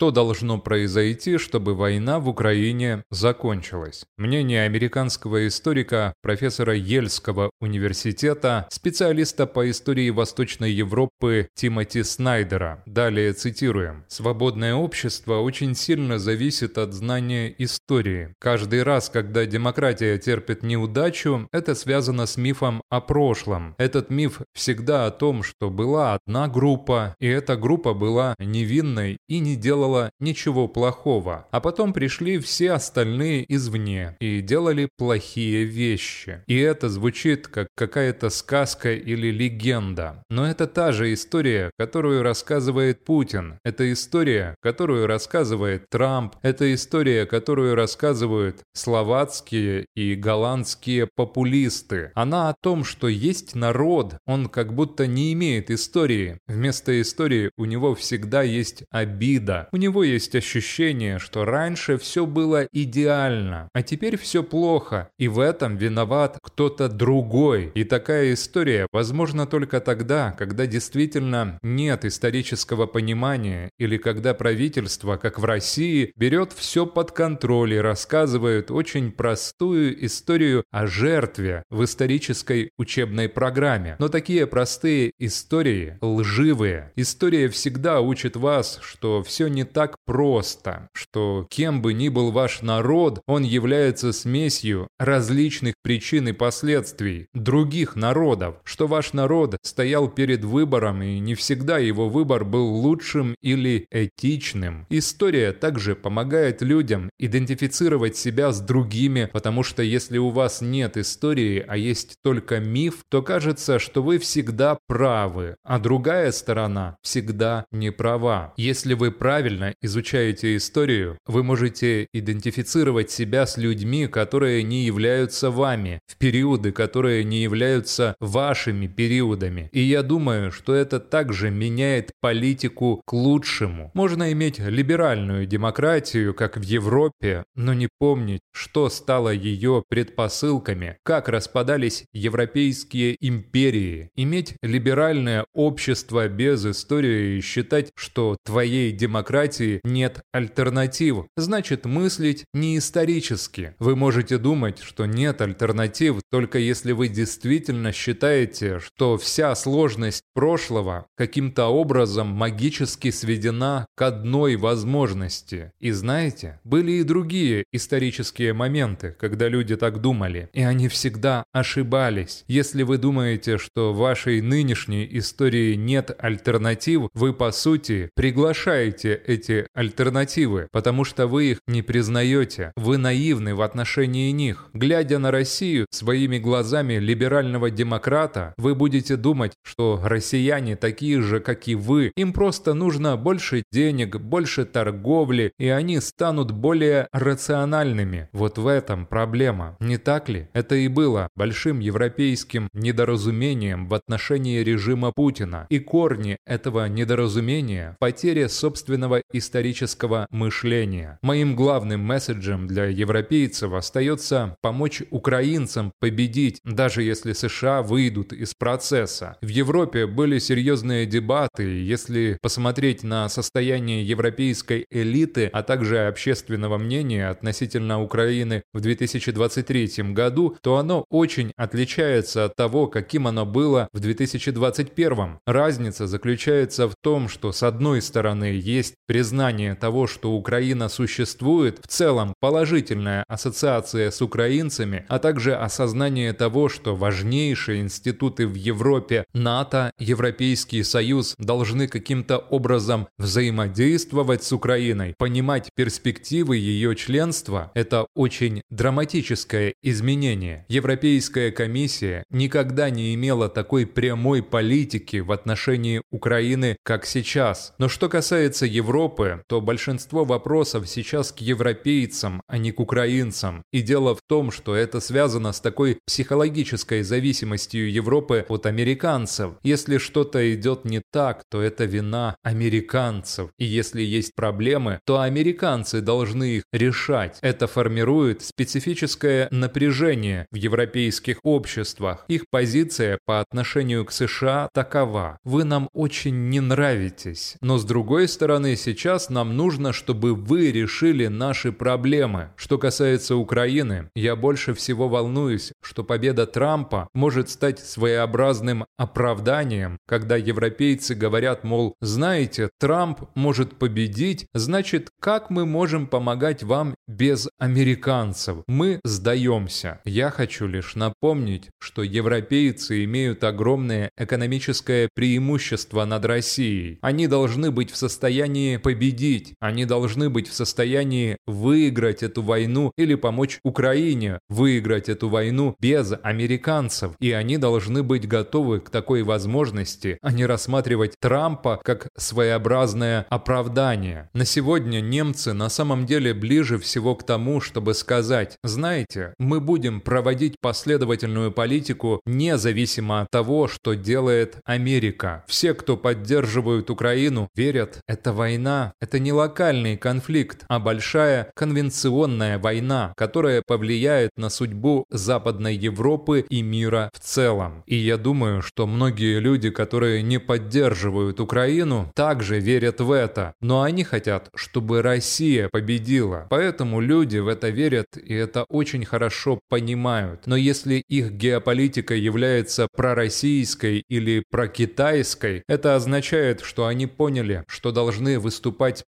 Что должно произойти, чтобы война в Украине закончилась? Мнение американского историка, профессора Ельского университета, специалиста по истории Восточной Европы Тимоти Снайдера. Далее цитируем. «Свободное общество очень сильно зависит от знания истории. Каждый раз, когда демократия терпит неудачу, это связано с мифом о прошлом. Этот миф всегда о том, что была одна группа, и эта группа была невинной и не делала ничего плохого. А потом пришли все остальные извне и делали плохие вещи. И это звучит как какая-то сказка или легенда. Но это та же история, которую рассказывает Путин. Это история, которую рассказывает Трамп. Это история, которую рассказывают словацкие и голландские популисты. Она о том, что есть народ, он как будто не имеет истории. Вместо истории у него всегда есть обида. У него есть ощущение, что раньше все было идеально, а теперь все плохо, и в этом виноват кто-то другой. И такая история возможна только тогда, когда действительно нет исторического понимания или когда правительство, как в России, берет все под контроль и рассказывает очень простую историю о жертве в исторической учебной программе. Но такие простые истории лживые. История всегда учит вас, что все не так просто, что кем бы ни был ваш народ, он является смесью различных причин и последствий других народов, что ваш народ стоял перед выбором и не всегда его выбор был лучшим или этичным. История также помогает людям идентифицировать себя с другими, потому что если у вас нет истории, а есть только миф, то кажется, что вы всегда правы, а другая сторона всегда не права. Если вы правильно изучаете историю, вы можете идентифицировать себя с людьми, которые не являются вами, в периоды, которые не являются вашими периодами. И я думаю, что это также меняет политику к лучшему. Можно иметь либеральную демократию, как в Европе, но не помнить, что стало ее предпосылками, как распадались европейские империи. Иметь либеральное общество без истории и считать, что твоей демократии нет альтернатив, значит мыслить не исторически. Вы можете думать, что нет альтернатив, только если вы действительно считаете, что вся сложность прошлого каким-то образом магически сведена к одной возможности. И знаете, были и другие исторические моменты, когда люди так думали, и они всегда ошибались. Если вы думаете, что вашей нынешней истории нет альтернатив, вы по сути приглашаете эти альтернативы, потому что вы их не признаете. Вы наивны в отношении них. Глядя на Россию своими глазами либерального демократа, вы будете думать, что россияне такие же, как и вы. Им просто нужно больше денег, больше торговли, и они станут более рациональными. Вот в этом проблема. Не так ли? Это и было большим европейским недоразумением в отношении режима Путина. И корни этого недоразумения – потеря собственного исторического мышления. Моим главным месседжем для европейцев остается помочь украинцам победить, даже если США выйдут из процесса. В Европе были серьезные дебаты, если посмотреть на состояние европейской элиты, а также общественного мнения относительно Украины в 2023 году, то оно очень отличается от того, каким оно было в 2021. Разница заключается в том, что с одной стороны есть признание того, что Украина существует, в целом положительная ассоциация с украинцами, а также осознание того, что важнейшие институты в Европе, НАТО, Европейский Союз должны каким-то образом взаимодействовать с Украиной, понимать перспективы ее членства – это очень драматическое изменение. Европейская комиссия никогда не имела такой прямой политики в отношении Украины, как сейчас. Но что касается Европы, то большинство вопросов сейчас к европейцам, а не к украинцам. И дело в том, что это связано с такой психологической зависимостью Европы от американцев. Если что-то идет не так, то это вина американцев. И если есть проблемы, то американцы должны их решать. Это формирует специфическое напряжение в европейских обществах. Их позиция по отношению к США такова. Вы нам очень не нравитесь. Но с другой стороны, сейчас сейчас нам нужно, чтобы вы решили наши проблемы. Что касается Украины, я больше всего волнуюсь, что победа Трампа может стать своеобразным оправданием, когда европейцы говорят, мол, знаете, Трамп может победить, значит, как мы можем помогать вам без американцев? Мы сдаемся. Я хочу лишь напомнить, что европейцы имеют огромное экономическое преимущество над Россией. Они должны быть в состоянии победить, они должны быть в состоянии выиграть эту войну или помочь Украине выиграть эту войну без американцев. И они должны быть готовы к такой возможности, а не рассматривать Трампа как своеобразное оправдание. На сегодня немцы на самом деле ближе всего к тому, чтобы сказать, знаете, мы будем проводить последовательную политику независимо от того, что делает Америка. Все, кто поддерживают Украину, верят, это война, это не локальный конфликт, а большая конвенционная война, которая повлияет на судьбу Западной Европы и мира в целом. И я думаю, что многие люди, которые не поддерживают Украину, также верят в это. Но они хотят, чтобы Россия победила. Поэтому люди в это верят, и это очень хорошо понимают. Но если их геополитика является пророссийской или прокитайской, это означает, что они поняли, что должны выступать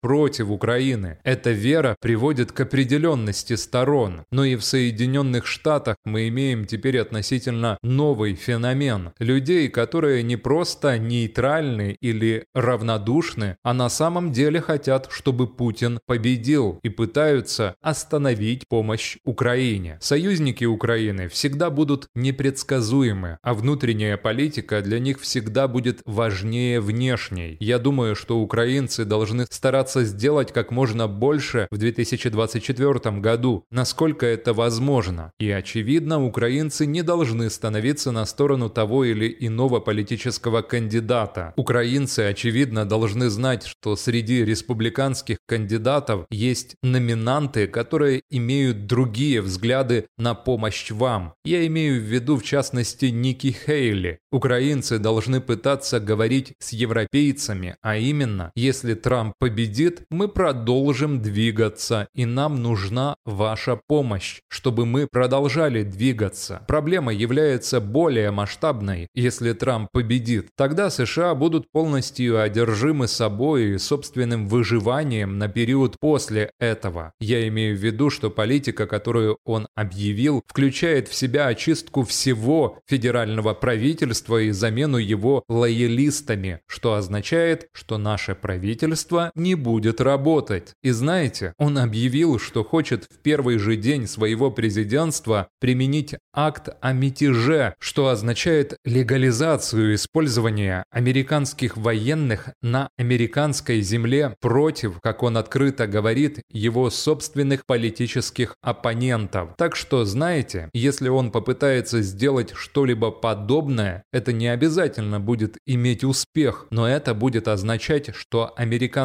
против Украины. Эта вера приводит к определенности сторон. Но и в Соединенных Штатах мы имеем теперь относительно новый феномен. Людей, которые не просто нейтральны или равнодушны, а на самом деле хотят, чтобы Путин победил и пытаются остановить помощь Украине. Союзники Украины всегда будут непредсказуемы, а внутренняя политика для них всегда будет важнее внешней. Я думаю, что украинцы должны стараться сделать как можно больше в 2024 году, насколько это возможно. И очевидно, украинцы не должны становиться на сторону того или иного политического кандидата. Украинцы, очевидно, должны знать, что среди республиканских кандидатов есть номинанты, которые имеют другие взгляды на помощь вам. Я имею в виду, в частности, Ники Хейли. Украинцы должны пытаться говорить с европейцами, а именно, если Трамп победит, мы продолжим двигаться, и нам нужна ваша помощь, чтобы мы продолжали двигаться. Проблема является более масштабной, если Трамп победит. Тогда США будут полностью одержимы собой и собственным выживанием на период после этого. Я имею в виду, что политика, которую он объявил, включает в себя очистку всего федерального правительства и замену его лоялистами, что означает, что наше правительство не будет работать. И знаете, он объявил, что хочет в первый же день своего президентства применить акт о мятеже, что означает легализацию использования американских военных на американской земле против, как он открыто говорит, его собственных политических оппонентов. Так что, знаете, если он попытается сделать что-либо подобное, это не обязательно будет иметь успех, но это будет означать, что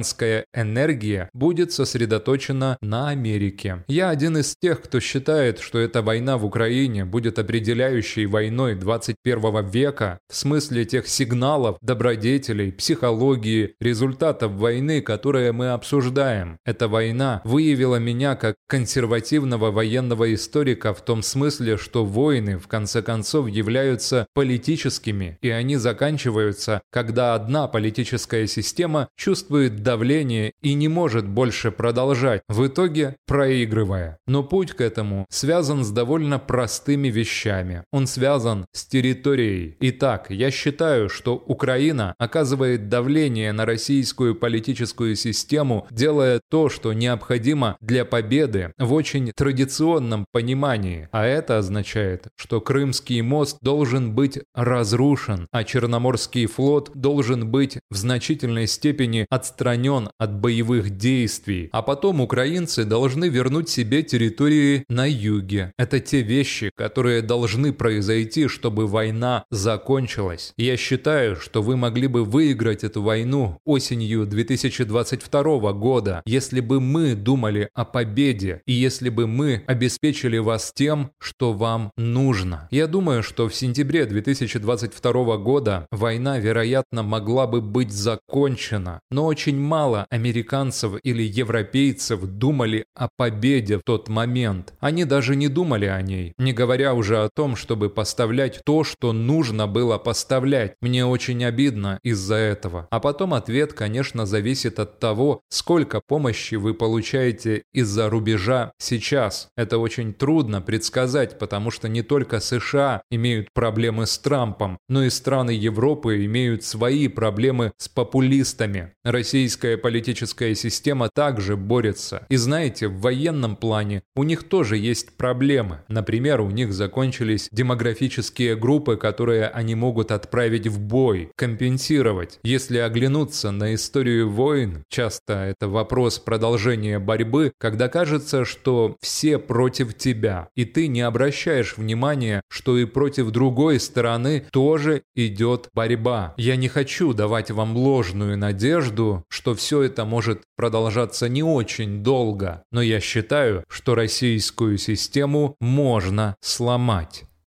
американская энергия будет сосредоточена на Америке. Я один из тех, кто считает, что эта война в Украине будет определяющей войной 21 века в смысле тех сигналов, добродетелей, психологии, результатов войны, которые мы обсуждаем. Эта война выявила меня как консервативного военного историка в том смысле, что войны в конце концов являются политическими, и они заканчиваются, когда одна политическая система чувствует давление и не может больше продолжать, в итоге проигрывая. Но путь к этому связан с довольно простыми вещами. Он связан с территорией. Итак, я считаю, что Украина оказывает давление на российскую политическую систему, делая то, что необходимо для победы в очень традиционном понимании. А это означает, что Крымский мост должен быть разрушен, а Черноморский флот должен быть в значительной степени отстранен от боевых действий. А потом украинцы должны вернуть себе территории на юге. Это те вещи, которые должны произойти, чтобы война закончилась. Я считаю, что вы могли бы выиграть эту войну осенью 2022 года, если бы мы думали о победе и если бы мы обеспечили вас тем, что вам нужно. Я думаю, что в сентябре 2022 года война, вероятно, могла бы быть закончена, но очень мало американцев или европейцев думали о победе в тот момент. Они даже не думали о ней, не говоря уже о том, чтобы поставлять то, что нужно было поставлять. Мне очень обидно из-за этого. А потом ответ, конечно, зависит от того, сколько помощи вы получаете из-за рубежа сейчас. Это очень трудно предсказать, потому что не только США имеют проблемы с Трампом, но и страны Европы имеют свои проблемы с популистами. Российская политическая система также борется. И знаете, в военном плане у них тоже есть проблемы. Например, у них закончились демографические группы, которые они могут отправить в бой, компенсировать. Если оглянуться на историю войн, часто это вопрос продолжения борьбы, когда кажется, что все против тебя, и ты не обращаешь внимания, что и против другой стороны тоже идет борьба. Я не хочу давать вам ложную надежду, что все это может продолжаться не очень долго, но я считаю, что российскую систему можно сломать.